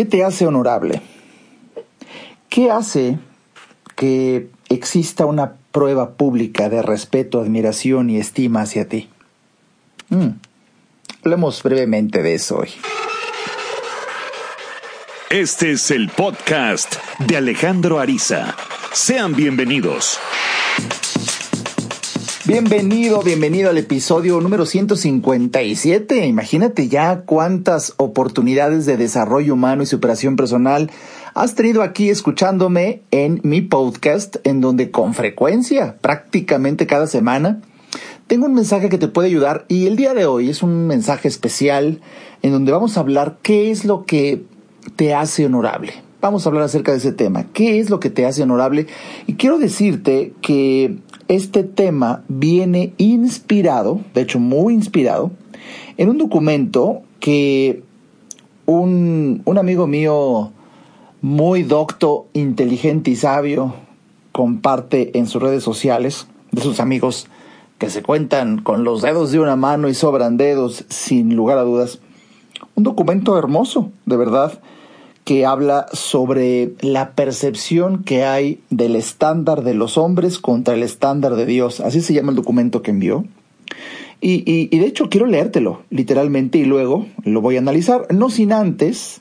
¿Qué te hace honorable? ¿Qué hace que exista una prueba pública de respeto, admiración y estima hacia ti? Mm. Hablemos brevemente de eso hoy. Este es el podcast de Alejandro Ariza. Sean bienvenidos. Bienvenido, bienvenido al episodio número 157. Imagínate ya cuántas oportunidades de desarrollo humano y superación personal has tenido aquí escuchándome en mi podcast, en donde con frecuencia, prácticamente cada semana, tengo un mensaje que te puede ayudar y el día de hoy es un mensaje especial en donde vamos a hablar qué es lo que te hace honorable. Vamos a hablar acerca de ese tema. ¿Qué es lo que te hace honorable? Y quiero decirte que este tema viene inspirado, de hecho muy inspirado, en un documento que un, un amigo mío muy docto, inteligente y sabio comparte en sus redes sociales, de sus amigos que se cuentan con los dedos de una mano y sobran dedos, sin lugar a dudas. Un documento hermoso, de verdad, que habla sobre la percepción que hay del estándar de los hombres contra el estándar de Dios. Así se llama el documento que envió. Y, de hecho quiero leértelo literalmente y luego lo voy a analizar, no sin antes,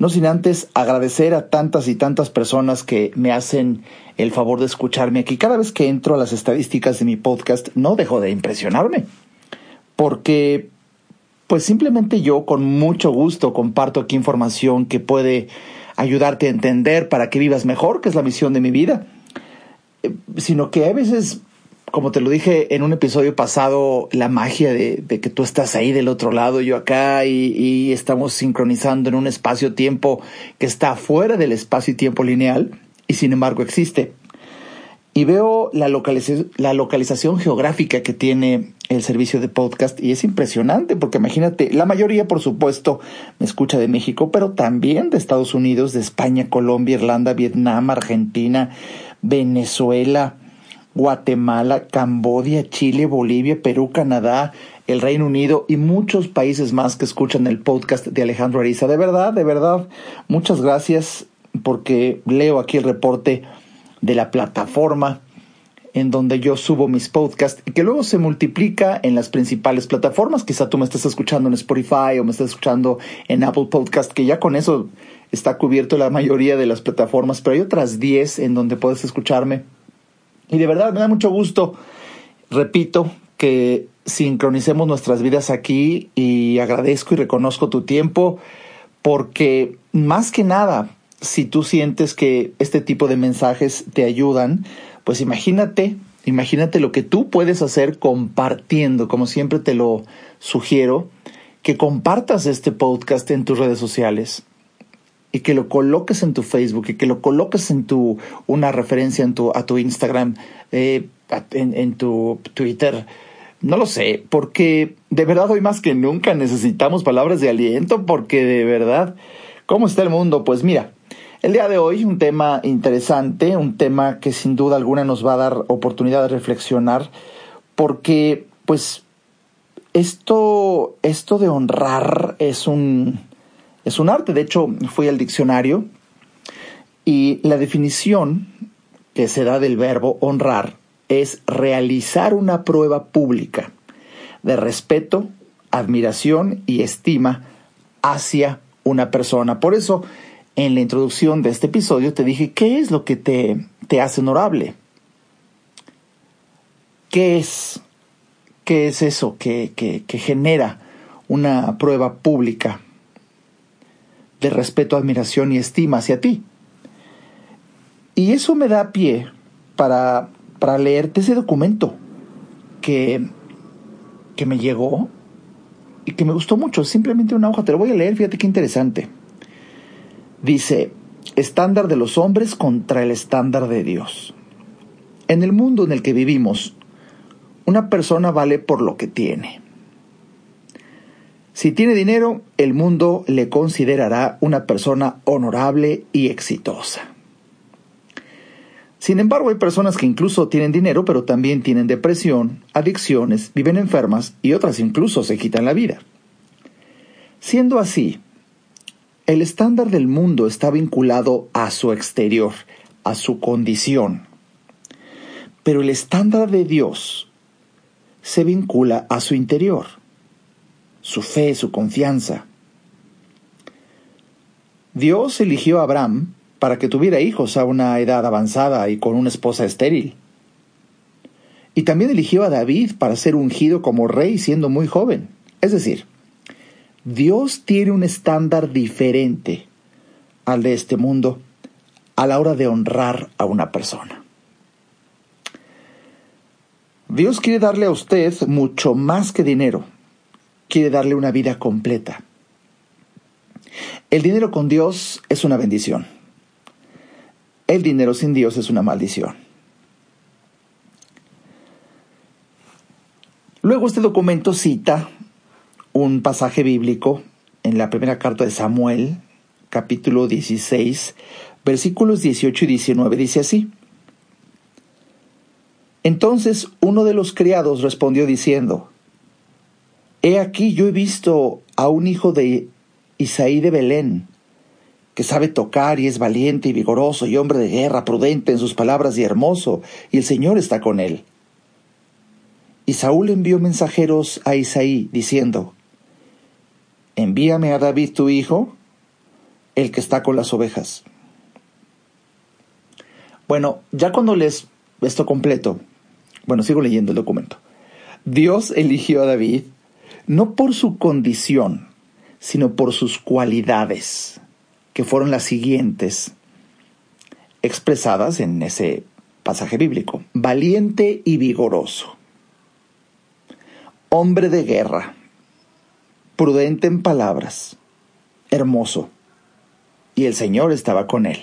no sin antes agradecer a tantas y tantas personas que me hacen el favor de escucharme aquí. Cada vez que entro a las estadísticas de mi podcast no dejo de impresionarme, porque pues simplemente yo con mucho gusto comparto aquí información que puede ayudarte a entender para que vivas mejor, que es la misión de mi vida. Eh, sino que a veces, como te lo dije en un episodio pasado, la magia de, que tú estás ahí del otro lado, yo acá, y, y estamos sincronizando en un espacio-tiempo que está fuera del espacio-tiempo lineal, y sin embargo existe y veo la, la localización geográfica que tiene el servicio de podcast y es impresionante porque imagínate, la mayoría por supuesto me escucha de México, pero también de Estados Unidos, de España, Colombia, Irlanda, Vietnam, Argentina, Venezuela, Guatemala, Cambodia, Chile, Bolivia, Perú, Canadá, el Reino Unido y muchos países más que escuchan el podcast de Alejandro Ariza. De verdad, de verdad, muchas gracias porque leo aquí el reporte de la plataforma en donde yo subo mis podcasts y que luego se multiplica en las principales plataformas. Quizá tú me estés escuchando en Spotify o me estés escuchando en Apple Podcast, que ya con eso está cubierto la mayoría de las plataformas, pero hay otras 10 en donde puedes escucharme. Y de verdad me da mucho gusto, repito, que sincronicemos nuestras vidas aquí y agradezco y reconozco tu tiempo porque más que nada si tú sientes que este tipo de mensajes te ayudan, pues imagínate, imagínate lo que tú puedes hacer compartiendo, como siempre te lo sugiero, que compartas este podcast en tus redes sociales y que lo coloques en tu Facebook y que lo coloques en tu una referencia en tu a tu Instagram, eh, en, en tu Twitter. No lo sé, porque de verdad hoy más que nunca necesitamos palabras de aliento, porque de verdad, ¿cómo está el mundo? Pues mira, el día de hoy un tema interesante, un tema que sin duda alguna nos va a dar oportunidad de reflexionar, porque pues esto, esto de honrar es un, es un arte. De hecho, fui al diccionario y la definición que se da del verbo honrar es realizar una prueba pública de respeto, admiración y estima hacia una persona. Por eso en la introducción de este episodio te dije, ¿qué es lo que te, te hace honorable? ¿Qué es? ¿Qué es eso que, que, genera una prueba pública de respeto, admiración y estima hacia ti? Y eso me da pie para, para leerte ese documento que, que me llegó y que me gustó mucho. Simplemente una hoja, te lo voy a leer, fíjate qué interesante. Dice, estándar de los hombres contra el estándar de Dios. En el mundo en el que vivimos, una persona vale por lo que tiene. Si tiene dinero, el mundo le considerará una persona honorable y exitosa. Sin embargo, hay personas que incluso tienen dinero, pero también tienen depresión, adicciones, viven enfermas y otras incluso se quitan la vida. Siendo así, El estándar del mundo está vinculado a su exterior, a su condición. Pero el estándar de Dios se vincula a su interior, su fe, su confianza. Dios eligió a Abraham para que tuviera hijos a una edad avanzada y con una esposa estéril. Y también eligió a David para ser ungido como rey siendo muy joven. Es decir, Dios tiene un estándar diferente al de este mundo a la hora de honrar a una persona. Dios quiere darle a usted mucho más que dinero. Quiere darle una vida completa. El dinero con Dios es una bendición. El dinero sin Dios es una maldición. Luego este documento cita un pasaje bíblico en la primera carta de Samuel, capítulo 16, versículos 18 y 19. Dice así. Entonces uno de los criados respondió diciendo, He aquí yo he visto a un hijo de Isaí de Belén, que sabe tocar y es valiente y vigoroso y hombre de guerra, prudente en sus palabras y hermoso, y el Señor está con él. Y Saúl envió mensajeros a Isaí, diciendo, Envíame a David tu hijo, el que está con las ovejas. Bueno, ya cuando lees esto completo, bueno, sigo leyendo el documento. Dios eligió a David no por su condición, sino por sus cualidades que fueron las siguientes, expresadas en ese pasaje bíblico. Valiente y vigoroso. Hombre de guerra. Prudente en palabras. Hermoso. Y el Señor estaba con él.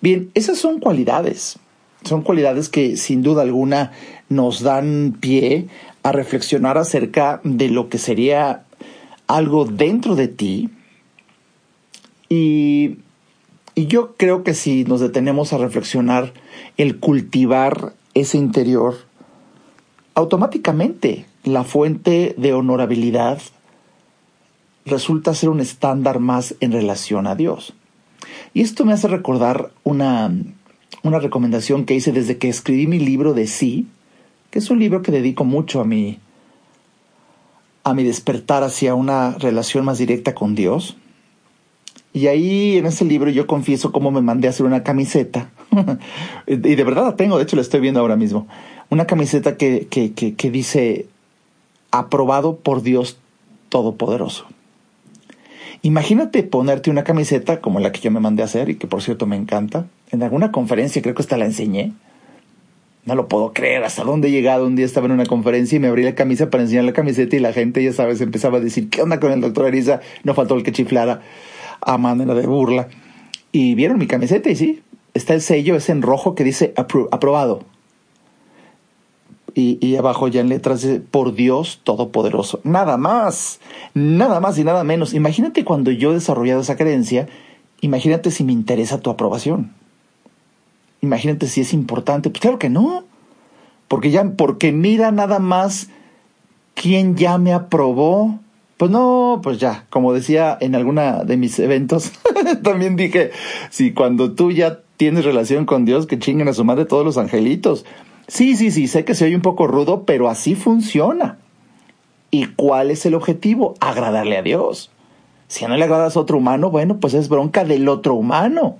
Bien, esas son cualidades. Son cualidades que sin duda alguna nos dan pie a reflexionar acerca de lo que sería algo dentro de ti, y, yo creo que si nos detenemos a reflexionar, el cultivar ese interior, automáticamente la fuente de honorabilidad resulta ser un estándar más en relación a Dios. Y esto me hace recordar una, una recomendación que hice desde que escribí mi libro de sí, que es un libro que dedico mucho a mi, a mi despertar hacia una relación más directa con Dios. Y ahí en ese libro yo confieso cómo me mandé a hacer una camiseta. y de verdad la tengo, de hecho la estoy viendo ahora mismo. Una camiseta que, que, que, que dice, aprobado por Dios Todopoderoso. Imagínate ponerte una camiseta como la que yo me mandé a hacer y que por cierto me encanta. En alguna conferencia creo que hasta la enseñé. No lo puedo creer, hasta dónde he llegado. Un día estaba en una conferencia y me abrí la camisa para enseñar la camiseta y la gente, ya sabes, empezaba a decir, ¿qué onda con el doctor Arisa? No faltó el que chiflara a manera de burla. Y vieron mi camiseta y sí, está el sello, es en rojo que dice aprobado. Y, abajo ya en letras dice, por Dios Todopoderoso. Nada más, nada más y nada menos. Imagínate cuando yo he desarrollado esa creencia, imagínate si me interesa tu aprobación. Imagínate si es importante. Pues claro que no. Porque ya, porque mira nada más quién ya me aprobó pues no, pues ya, como decía en alguna de mis eventos, también dije, si cuando tú ya tienes relación con Dios, que chinguen a su madre todos los angelitos. Sí, sí, sí, sé que se oye un poco rudo, pero así funciona. ¿Y cuál es el objetivo? Agradarle a Dios. Si no le agradas a otro humano, bueno, pues es bronca del otro humano.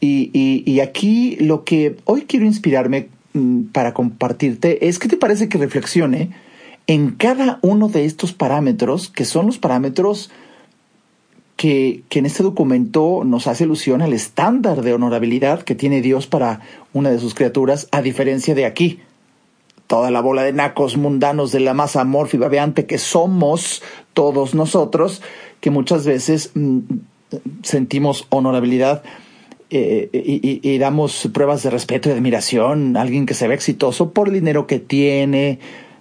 Y, y, y aquí lo que hoy quiero inspirarme mm, para compartirte es, ¿qué te parece que reflexione? en cada uno de estos parámetros, que son los parámetros que, que, en este documento nos hace alusión al estándar de honorabilidad que tiene Dios para una de sus criaturas, a diferencia de aquí. Toda la bola de nacos mundanos de la masa amorfa y babeante que somos todos nosotros, que muchas veces mm, sentimos honorabilidad eh, y, damos pruebas de respeto y admiración a alguien que se ve exitoso por el dinero que tiene,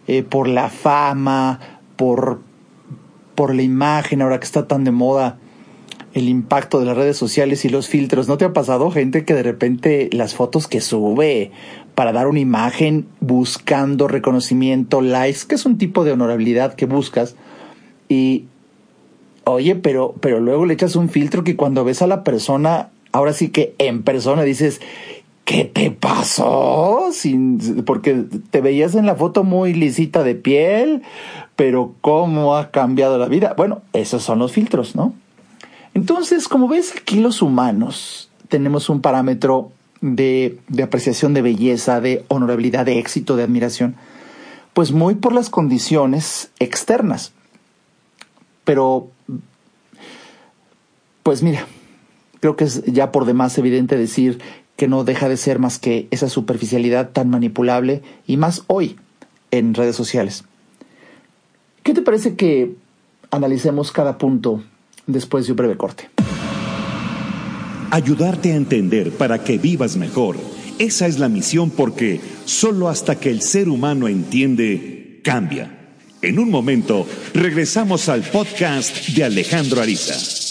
eh, por la fama, por, por la imagen, ahora que está tan de moda el impacto de las redes sociales y los filtros. ¿No te ha pasado gente que de repente las fotos que sube para dar una imagen buscando reconocimiento, likes, que es un tipo de honorabilidad que buscas, y, Oye, pero, pero luego le echas un filtro que cuando ves a la persona, ahora sí que en persona dices, ¿qué te pasó? Porque te veías en la foto muy lisita de piel, pero ¿cómo ha cambiado la vida? Bueno, esos son los filtros, ¿no? Entonces, como ves, aquí los humanos tenemos un parámetro de apreciación de belleza, de honorabilidad, de éxito, de admiración, pues muy por las condiciones externas. Pero, pues mira, creo que es ya por demás evidente decir que no deja de ser más que esa superficialidad tan manipulable y más hoy en redes sociales. ¿Qué te parece que analicemos cada punto después de un breve corte? Ayudarte a entender para que vivas mejor. Esa es la misión porque solo hasta que el ser humano entiende, cambia. En un momento, regresamos al podcast de Alejandro Ariza.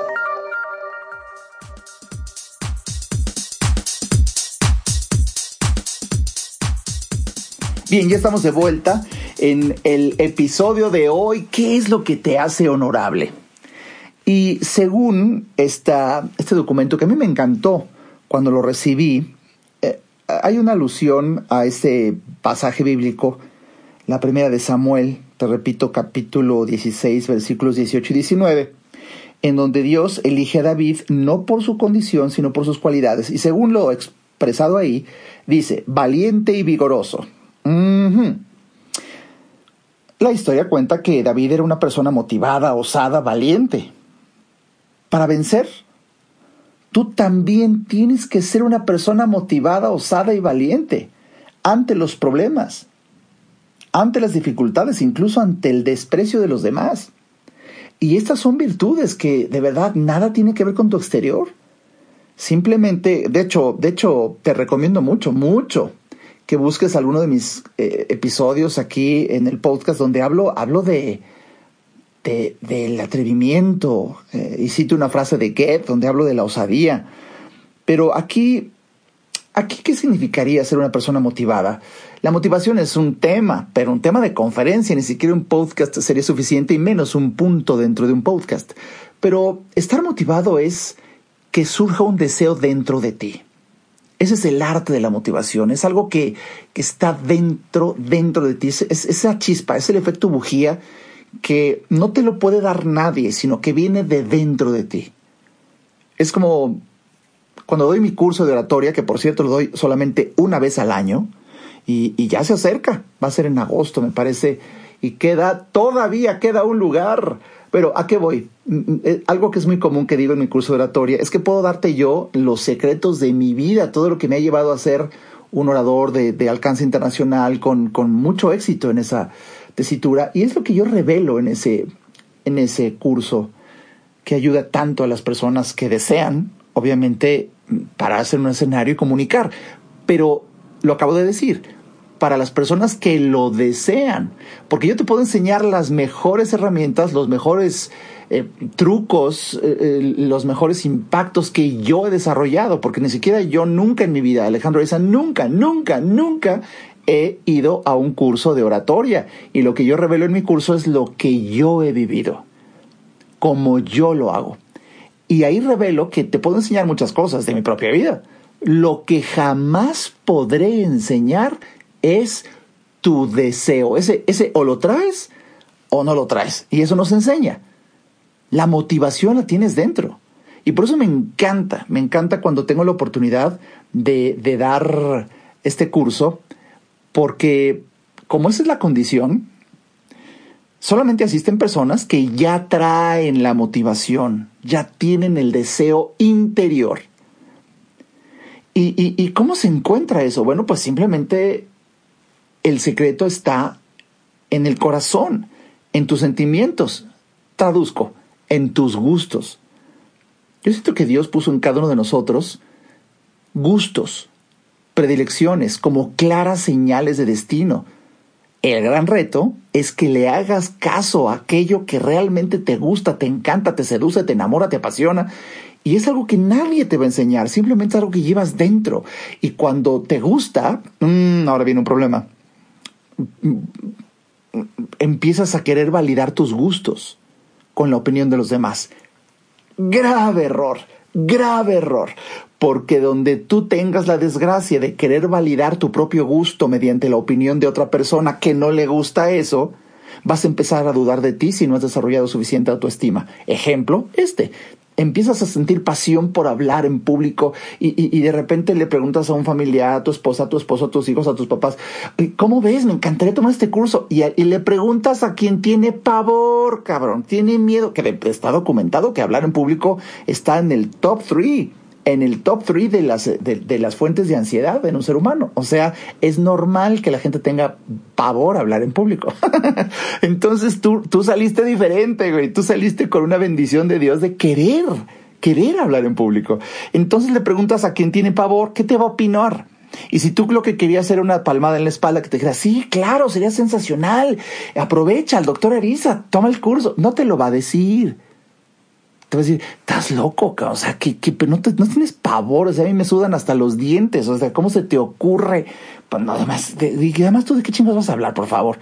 Bien, ya estamos de vuelta en el episodio de hoy. ¿Qué es lo que te hace honorable? Y según esta, este documento que a mí me encantó cuando lo recibí, hay una alusión a ese pasaje bíblico, la primera de Samuel, te repito, capítulo 16, versículos 18 y 19, en donde Dios elige a David no por su condición, sino por sus cualidades. Y según lo expresado ahí, dice, valiente y vigoroso. La historia cuenta que David era una persona motivada, osada, valiente. Para vencer, tú también tienes que ser una persona motivada, osada y valiente ante los problemas, ante las dificultades, incluso ante el desprecio de los demás. Y estas son virtudes que de verdad nada tiene que ver con tu exterior. Simplemente, de hecho, de hecho, te recomiendo mucho, mucho que busques alguno de mis eh, episodios aquí en el podcast donde hablo, hablo de, del atrevimiento. Eh, y cito una frase de Goethe donde hablo de la osadía. Pero aquí, aquí, ¿qué significaría ser una persona motivada? La motivación es un tema, pero un tema de conferencia, ni siquiera un podcast sería suficiente y menos un punto dentro de un podcast. Pero estar motivado es que surja un deseo dentro de ti. Ese es el arte de la motivación, es algo que, que está dentro, dentro de ti, es, es, esa chispa, es el efecto bujía que no te lo puede dar nadie, sino que viene de dentro de ti. Es como cuando doy mi curso de oratoria, que por cierto lo doy solamente una vez al año, y, y, ya se acerca, va a ser en agosto, me parece, y queda, todavía queda un lugar. Pero ¿a qué voy? Mm, mm, eh, algo que es muy común que digo en mi curso de oratoria es que puedo darte yo los secretos de mi vida, todo lo que me ha llevado a ser un orador de, alcance internacional con, mucho éxito en esa, tesitura. Y es lo que yo revelo en ese, en ese curso que ayuda tanto a las personas que desean, obviamente, pararse en un escenario y comunicar. Pero lo acabo de decir, para las personas que lo desean, porque yo te puedo enseñar las mejores herramientas, los mejores eh, trucos, eh, eh, los mejores impactos que yo he desarrollado, porque ni siquiera yo nunca en mi vida, Alejandro Esa, nunca, nunca, nunca he ido a un curso de oratoria y lo que yo revelo en mi curso es lo que yo he vivido, como yo lo hago. Y ahí revelo que te puedo enseñar muchas cosas de mi propia vida. Lo que jamás podré enseñar es tu deseo. Ese, ese o lo traes o no lo traes. Y eso nos enseña. La motivación la tienes dentro. Y por eso me encanta, me encanta cuando tengo la oportunidad de, de dar este curso Porque como esa es la condición, solamente asisten personas que ya traen la motivación, ya tienen el deseo interior. ¿Y, y cómo se encuentra eso? Bueno, pues simplemente el secreto está en el corazón, en tus sentimientos. Traduzco, en tus gustos. Yo siento que Dios puso en cada uno de nosotros gustos, predilecciones, como claras señales de destino. El gran reto es que le hagas caso a aquello que realmente te gusta, te encanta, te seduce, te enamora, te apasiona. Y es algo que nadie te va a enseñar, simplemente algo que llevas dentro. Y cuando te gusta, mmm, ahora viene un problema. Empiezas a querer validar tus gustos con la opinión de los demás. Grave error, grave error porque donde tú tengas la desgracia de querer validar tu propio gusto mediante la opinión de otra persona que no le gusta eso, vas a empezar a dudar de ti si no has desarrollado suficiente autoestima. Ejemplo, este. Empiezas a sentir pasión por hablar en público y, de repente le preguntas a un familiar, a tu esposa, a tu esposo, a tus hijos, a tus papás, ¿cómo ves? Me encantaría tomar este curso. Y, y le preguntas a quien tiene pavor, cabrón, tiene miedo, que está documentado que hablar en público está en el top 3 en el top 3 de las, de, las fuentes de ansiedad en un ser humano. O sea, es normal que la gente tenga pavor a hablar en público. Entonces tú, tú saliste diferente, güey. Tú saliste con una bendición de Dios de querer, querer hablar en público. Entonces le preguntas a quien tiene pavor, ¿qué te va a opinar? Y si tú lo que querías era una palmada en la espalda que te dijera, sí, claro, sería sensacional, aprovecha, el doctor Arisa, toma el curso, no te lo va a decir te va a decir, estás loco, o sea, que, que no, tienes pavor, o sea, a mí me sudan hasta los dientes, o sea, ¿cómo se te ocurre? Pues no, además, de, además tú de qué chingados vas a hablar, por favor.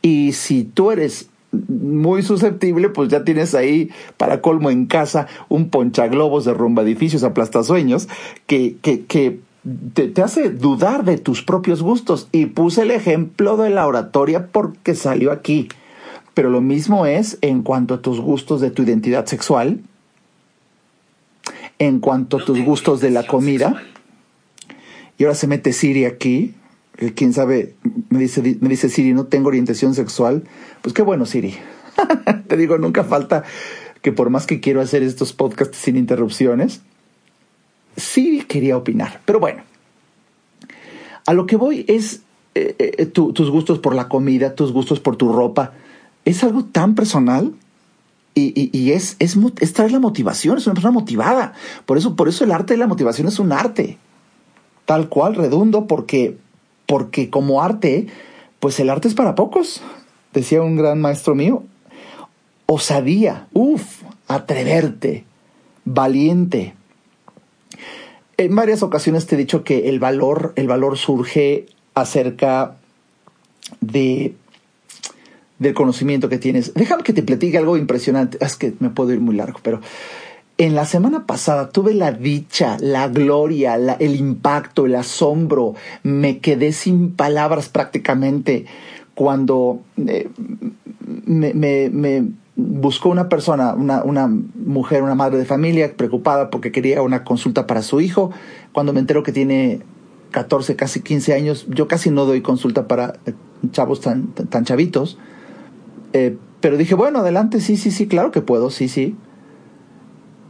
Y si tú eres muy susceptible, pues ya tienes ahí, para colmo en casa, un ponchaglobos de rumba edificios aplastasueños que, que, que te, te, hace dudar de tus propios gustos. Y puse el ejemplo de la oratoria porque salió aquí. Pero lo mismo es en cuanto a tus gustos de tu identidad sexual, en cuanto a tus gustos de la comida. Y ahora se mete Siri aquí. Quién sabe, me dice, me dice Siri, no tengo orientación sexual. Pues qué bueno, Siri. Te digo, nunca falta que por más que quiero hacer estos podcasts sin interrupciones, Siri quería opinar. Pero bueno, a lo que voy es eh, eh, tus gustos por la comida, tus gustos por tu ropa, es algo tan personal y, es, es, traer la motivación, es una persona motivada. Por eso, por eso el arte de la motivación es un arte. Tal cual, redundo, porque, porque como arte, pues el arte es para pocos, decía un gran maestro mío. Osadía, uff, atreverte, valiente. En varias ocasiones te he dicho que el valor, el valor surge acerca de del conocimiento que tienes. Déjame que te platique algo impresionante. Es que me puedo ir muy largo, pero en la semana pasada tuve la dicha, la gloria, el impacto, el asombro. Me quedé sin palabras prácticamente cuando eh, me, buscó una persona, una, una, mujer, una madre de familia preocupada porque quería una consulta para su hijo. Cuando me entero que tiene 14, casi 15 años, yo casi no doy consulta para chavos tan, tan chavitos. Eh, pero dije, bueno, adelante, sí, sí, sí, claro que puedo, sí, sí.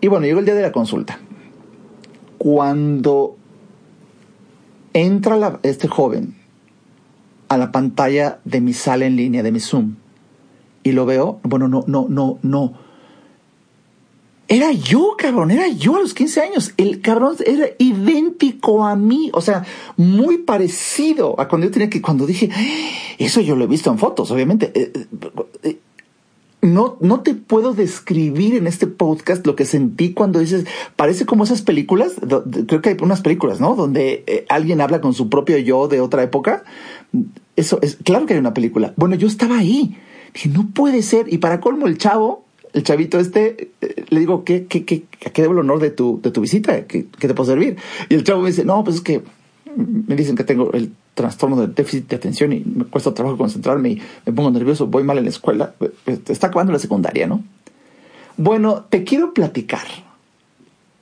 Y bueno, llegó el día de la consulta. Cuando entra este joven a la pantalla de mi sala en línea, de mi Zoom, y lo veo, bueno, no, no, no, no. Era yo, cabrón, era yo a los 15 años. El cabrón era idéntico a mí, o sea, muy parecido a cuando yo tenía que, cuando dije, eso yo lo he visto en fotos, obviamente. Eh, eh, no, no te puedo describir en este podcast lo que sentí cuando dices, parece como esas películas, creo que hay unas películas, ¿no? Donde eh, alguien habla con su propio yo de otra época. Eso es, claro que hay una película. Bueno, yo estaba ahí. Dije, no puede ser. Y para colmo, el chavo, el chavito este, le digo, ¿qué, qué, qué, ¿a qué debo el honor de tu, de tu visita? ¿Qué, ¿Qué te puedo servir? Y el chavo me dice, no, pues es que me dicen que tengo el trastorno de déficit de atención y me cuesta trabajo concentrarme y me pongo nervioso, voy mal en la escuela. Pues, está acabando la secundaria, ¿no? Bueno, te quiero platicar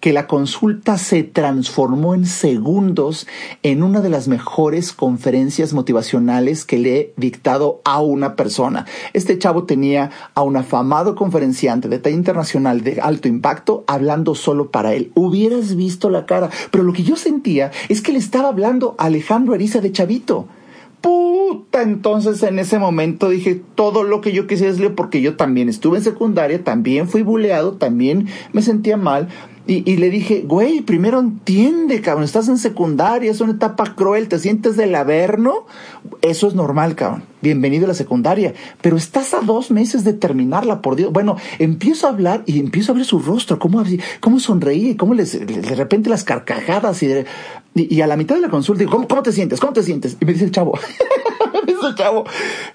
que la consulta se transformó en segundos en una de las mejores conferencias motivacionales que le he dictado a una persona. Este chavo tenía a un afamado conferenciante de talla internacional de alto impacto hablando solo para él. Hubieras visto la cara, pero lo que yo sentía es que le estaba hablando a Alejandro Ariza de Chavito puta, entonces en ese momento dije todo lo que yo quisiera decirle porque yo también estuve en secundaria, también fui buleado, también me sentía mal. Y, y, le dije, güey, primero entiende, cabrón, estás en secundaria, es una etapa cruel, te sientes del averno, eso es normal, cabrón, bienvenido a la secundaria, pero estás a dos meses de terminarla, por Dios. Bueno, empiezo a hablar y empiezo a ver su rostro, cómo, cómo sonreía, cómo les, de repente las carcajadas y, de, y, a la mitad de la consulta digo, ¿cómo, ¿cómo te sientes? ¿Cómo te sientes? Y me dice el chavo, chavo,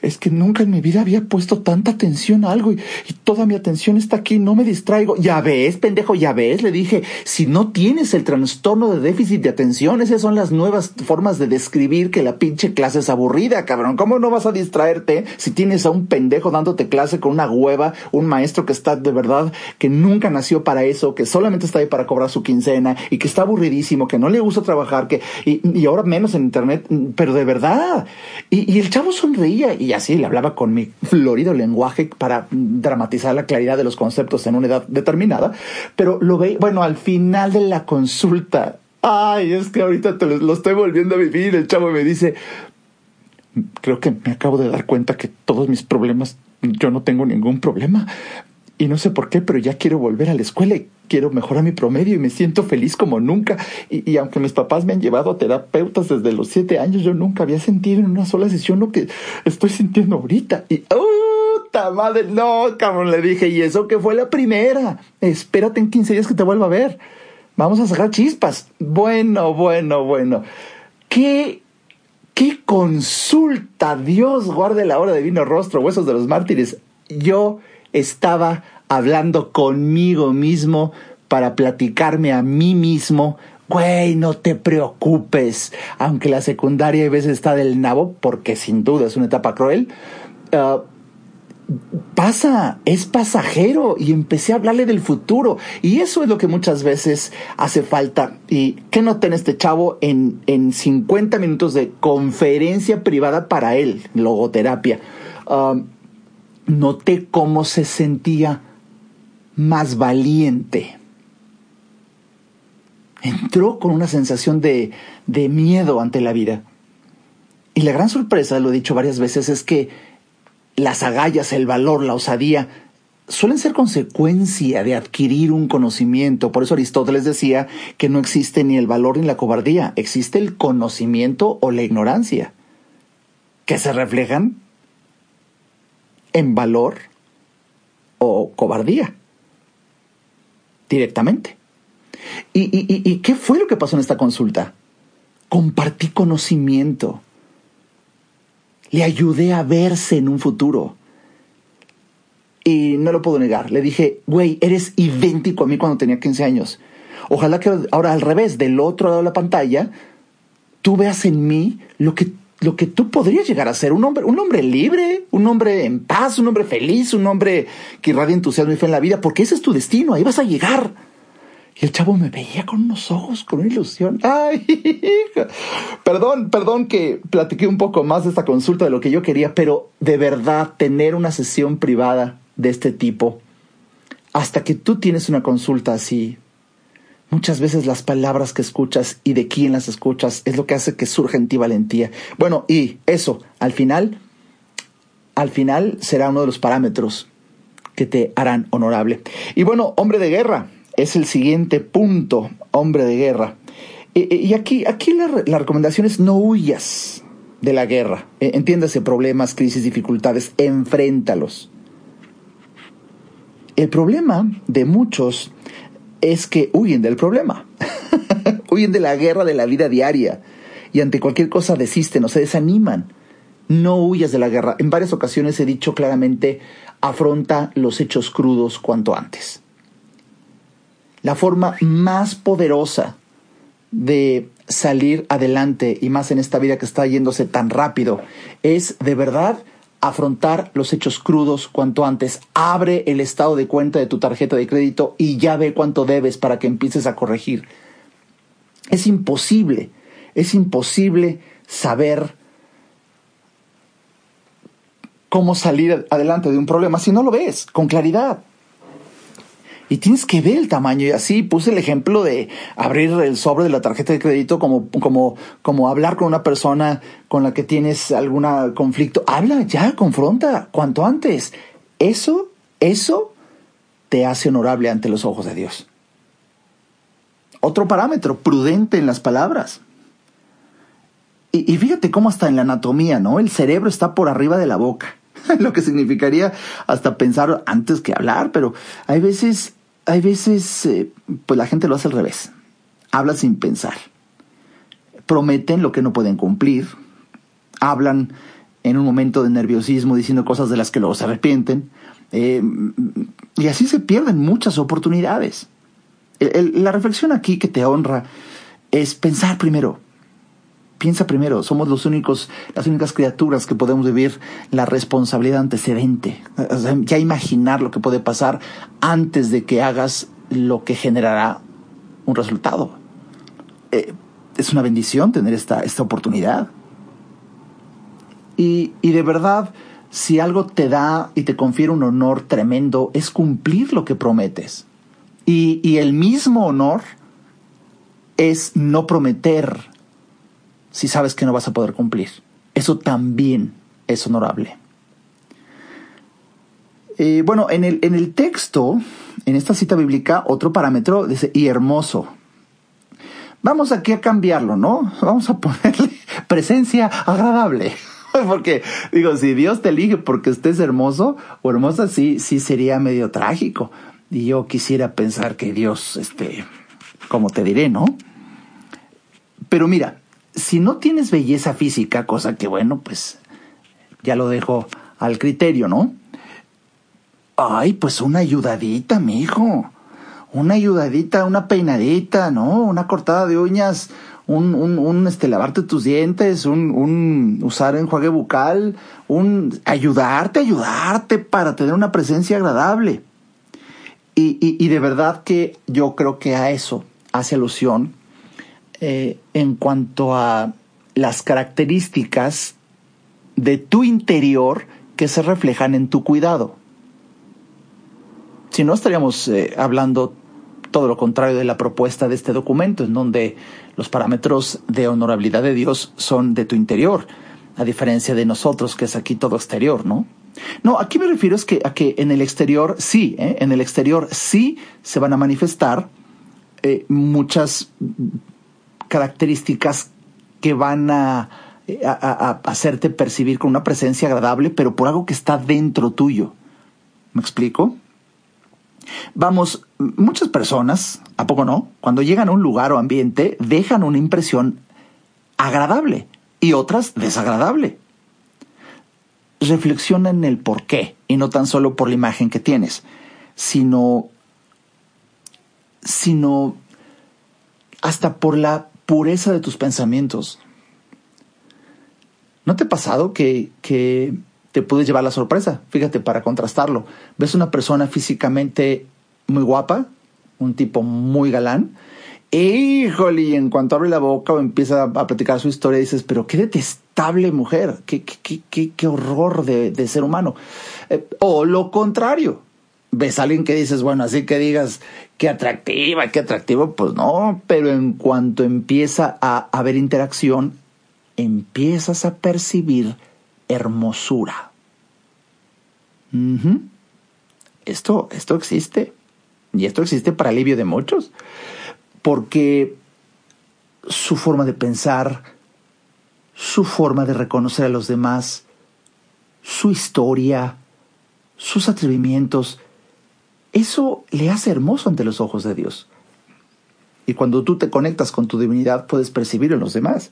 es que nunca en mi vida había puesto tanta atención a algo y, y, toda mi atención está aquí, no me distraigo. Ya ves, pendejo, ya ves, le dije, si no tienes el trastorno de déficit de atención, esas son las nuevas formas de describir que la pinche clase es aburrida, cabrón. ¿Cómo no vas a distraerte si tienes a un pendejo dándote clase con una hueva, un maestro que está de verdad, que nunca nació para eso, que solamente está ahí para cobrar su quincena y que está aburridísimo, que no le gusta trabajar que, y, ahora menos en internet, pero de verdad. Y, el chavo sonreía y así le hablaba con mi florido lenguaje para dramatizar la claridad de los conceptos en una edad determinada, pero lo veía, bueno, al final de la consulta, ay, es que ahorita te lo, estoy volviendo a vivir, el chavo me dice, creo que me acabo de dar cuenta que todos mis problemas, yo no tengo ningún problema. Y no sé por qué, pero ya quiero volver a la escuela y quiero mejorar mi promedio y me siento feliz como nunca. Y, aunque mis papás me han llevado a terapeutas desde los siete años, yo nunca había sentido en una sola sesión lo que estoy sintiendo ahorita. Y, ¡puta madre! No, cabrón, le dije, y eso que fue la primera. Espérate en 15 días que te vuelva a ver. Vamos a sacar chispas. Bueno, bueno, bueno. ¿Qué, qué consulta? Dios guarde la hora de vino rostro, huesos de los mártires. Yo estaba hablando conmigo mismo para platicarme a mí mismo, güey, no te preocupes, aunque la secundaria a veces está del nabo, porque sin duda es una etapa cruel, uh, pasa, es pasajero y empecé a hablarle del futuro y eso es lo que muchas veces hace falta y ¿qué noté en este chavo en, en 50 minutos de conferencia privada para él, logoterapia? Uh, noté cómo se sentía más valiente. Entró con una sensación de, de miedo ante la vida. Y la gran sorpresa, lo he dicho varias veces, es que las agallas, el valor, la osadía, suelen ser consecuencia de adquirir un conocimiento. Por eso Aristóteles decía que no existe ni el valor ni la cobardía, existe el conocimiento o la ignorancia, que se reflejan en valor o cobardía directamente. ¿Y, qué fue lo que pasó en esta consulta? Compartí conocimiento. Le ayudé a verse en un futuro. Y no lo puedo negar. Le dije, güey, eres idéntico a mí cuando tenía 15 años. Ojalá que ahora al revés, del otro lado de la pantalla, tú veas en mí lo que, lo que tú podrías llegar a ser. Un hombre, un hombre libre, un hombre en paz, un hombre feliz, un hombre que irradia entusiasmo y fe en la vida, porque ese es tu destino, ahí vas a llegar. Y el chavo me veía con unos ojos, con una ilusión. ¡Ay! Perdón, perdón que platiqué un poco más de esta consulta de lo que yo quería, pero de verdad tener una sesión privada de este tipo, hasta que tú tienes una consulta así, muchas veces las palabras que escuchas y de quién las escuchas es lo que hace que surja en ti valentía. Bueno, y eso, al final, al final será uno de los parámetros que te harán honorable. Y bueno, hombre de guerra, es el siguiente punto, hombre de guerra. Y aquí, aquí la, recomendación es no huyas de la guerra. E, entiéndase problemas, crisis, dificultades, enfréntalos. El problema de muchos es que huyen del problema. huyen de la guerra de la vida diaria y ante cualquier cosa desisten o se desaniman. No huyas de la guerra. En varias ocasiones he dicho claramente, afronta los hechos crudos cuanto antes la forma más poderosa de salir adelante y más en esta vida que está yéndose tan rápido es de verdad afrontar los hechos crudos cuanto antes. Abre el estado de cuenta de tu tarjeta de crédito y ya ve cuánto debes para que empieces a corregir. Es imposible, es imposible saber cómo salir adelante de un problema si no lo ves con claridad. Y tienes que ver el tamaño. Y así puse el ejemplo de abrir el sobre de la tarjeta de crédito como, como, como hablar con una persona con la que tienes algún conflicto. Habla ya, confronta, cuanto antes. Eso, eso te hace honorable ante los ojos de Dios. Otro parámetro, prudente en las palabras. Y, y fíjate cómo hasta en la anatomía, ¿no? El cerebro está por arriba de la boca. lo que significaría hasta pensar antes que hablar, pero hay veces, hay veces, eh, pues la gente lo hace al revés. Habla sin pensar. Prometen lo que no pueden cumplir. Hablan en un momento de nerviosismo diciendo cosas de las que luego se arrepienten. Eh, y así se pierden muchas oportunidades. la reflexión aquí que te honra es pensar primero, Piensa primero, somos los únicos, las únicas criaturas que podemos vivir la responsabilidad antecedente. ya imaginar lo que puede pasar antes de que hagas lo que generará un resultado. Eh, es una bendición tener esta, esta oportunidad. Y, y de verdad, si algo te da y te confiere un honor tremendo, es cumplir lo que prometes. Y, y el mismo honor es no prometer si sabes que no vas a poder cumplir. Eso también es honorable. Eh, bueno, en el, en el texto, en esta cita bíblica, otro parámetro dice, y hermoso. Vamos aquí a cambiarlo, ¿no? Vamos a ponerle presencia agradable. Porque, digo, si Dios te elige porque estés hermoso o hermosa, sí, sí sería medio trágico. Y yo quisiera pensar que Dios, este, como te diré, ¿no? Pero mira, si no tienes belleza física, cosa que bueno, pues ya lo dejo al criterio, ¿no? Ay, pues una ayudadita, mi hijo. Una ayudadita, una peinadita, ¿no? Una cortada de uñas, un, un, un este, lavarte tus dientes, un, un usar enjuague bucal, un ayudarte, ayudarte para tener una presencia agradable. Y, y, y de verdad que yo creo que a eso hace alusión eh, en cuanto a las características de tu interior que se reflejan en tu cuidado. Si no, estaríamos eh, hablando todo lo contrario de la propuesta de este documento, en donde los parámetros de honorabilidad de Dios son de tu interior, a diferencia de nosotros, que es aquí todo exterior, ¿no? No, aquí me refiero es que, a que en el exterior sí, ¿eh? en el exterior sí se van a manifestar muchas características que van a, hacerte percibir con una presencia agradable, pero por algo que está dentro tuyo. ¿Me explico? Vamos, muchas personas, ¿a poco no? Cuando llegan a un lugar o ambiente, dejan una impresión agradable y otras desagradable. Reflexiona en el por qué, y no tan solo por la imagen que tienes, sino, sino hasta por la pureza de tus pensamientos. ¿No te ha pasado que, que te puedes llevar la sorpresa? Fíjate, para contrastarlo. Ves una persona físicamente muy guapa, un tipo muy galán, híjole, en cuanto abre la boca o empieza a platicar su historia, dices, pero qué detestable mujer, qué, qué, qué, qué horror de, de, ser humano. Eh, o lo contrario, ves a alguien que dices, bueno, así que digas, qué atractiva, qué atractivo, pues no, pero en cuanto empieza a haber interacción, empiezas a percibir hermosura. Esto, esto existe. Y esto existe para alivio de muchos. Porque su forma de pensar, su forma de reconocer a los demás, su historia, sus atrevimientos, eso le hace hermoso ante los ojos de Dios. Y cuando tú te conectas con tu divinidad, puedes percibirlo en los demás.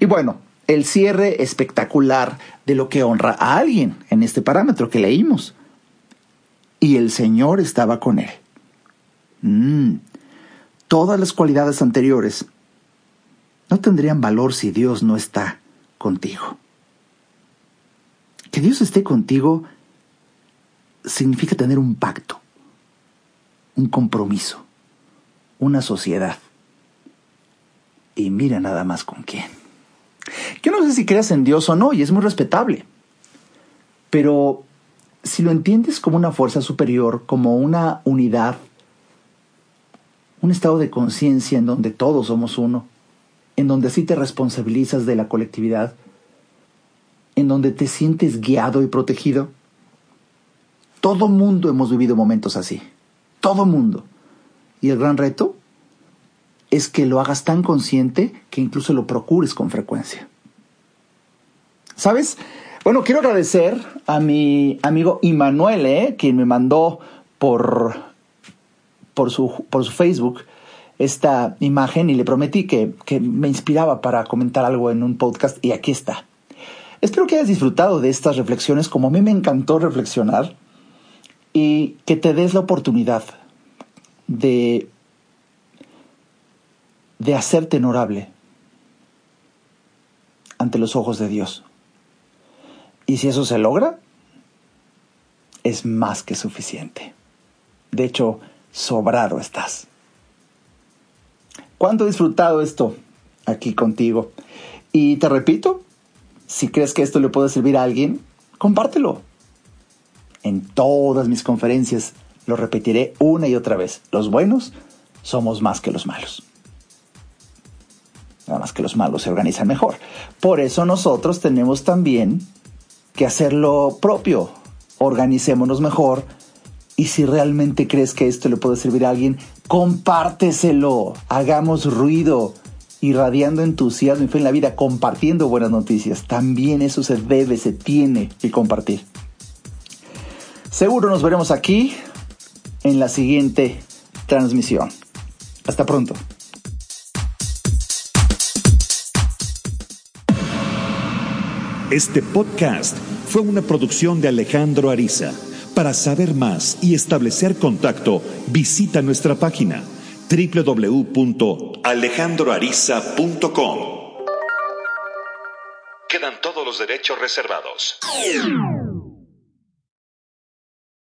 Y bueno, el cierre espectacular de lo que honra a alguien en este parámetro que leímos. Y el Señor estaba con él. Mm. Todas las cualidades anteriores no tendrían valor si Dios no está contigo. Que Dios esté contigo significa tener un pacto, un compromiso, una sociedad. Y mira nada más con quién. Yo no sé si creas en Dios o no, y es muy respetable. Pero si lo entiendes como una fuerza superior, como una unidad, un estado de conciencia en donde todos somos uno, en donde así te responsabilizas de la colectividad, en donde te sientes guiado y protegido, todo mundo hemos vivido momentos así. Todo mundo. Y el gran reto es que lo hagas tan consciente que incluso lo procures con frecuencia. ¿Sabes? Bueno, quiero agradecer a mi amigo Immanuel, ¿eh? quien me mandó por, por, su, por su Facebook esta imagen y le prometí que, que me inspiraba para comentar algo en un podcast y aquí está. Espero que hayas disfrutado de estas reflexiones como a mí me encantó reflexionar y que te des la oportunidad de, de hacerte honorable ante los ojos de Dios. Y si eso se logra, es más que suficiente. De hecho, sobrado estás. ¿Cuánto he disfrutado esto aquí contigo? Y te repito, si crees que esto le puede servir a alguien, compártelo en todas mis conferencias lo repetiré una y otra vez. Los buenos somos más que los malos. Nada más que los malos se organizan mejor. Por eso nosotros tenemos también que hacer lo propio. Organicémonos mejor. Y si realmente crees que esto le puede servir a alguien, compárteselo. Hagamos ruido. Irradiando entusiasmo y fe en la vida, compartiendo buenas noticias. También eso se debe, se tiene que compartir. Seguro nos veremos aquí en la siguiente transmisión. Hasta pronto. Este podcast fue una producción de Alejandro Ariza. Para saber más y establecer contacto, visita nuestra página www.alejandroariza.com. Quedan todos los derechos reservados.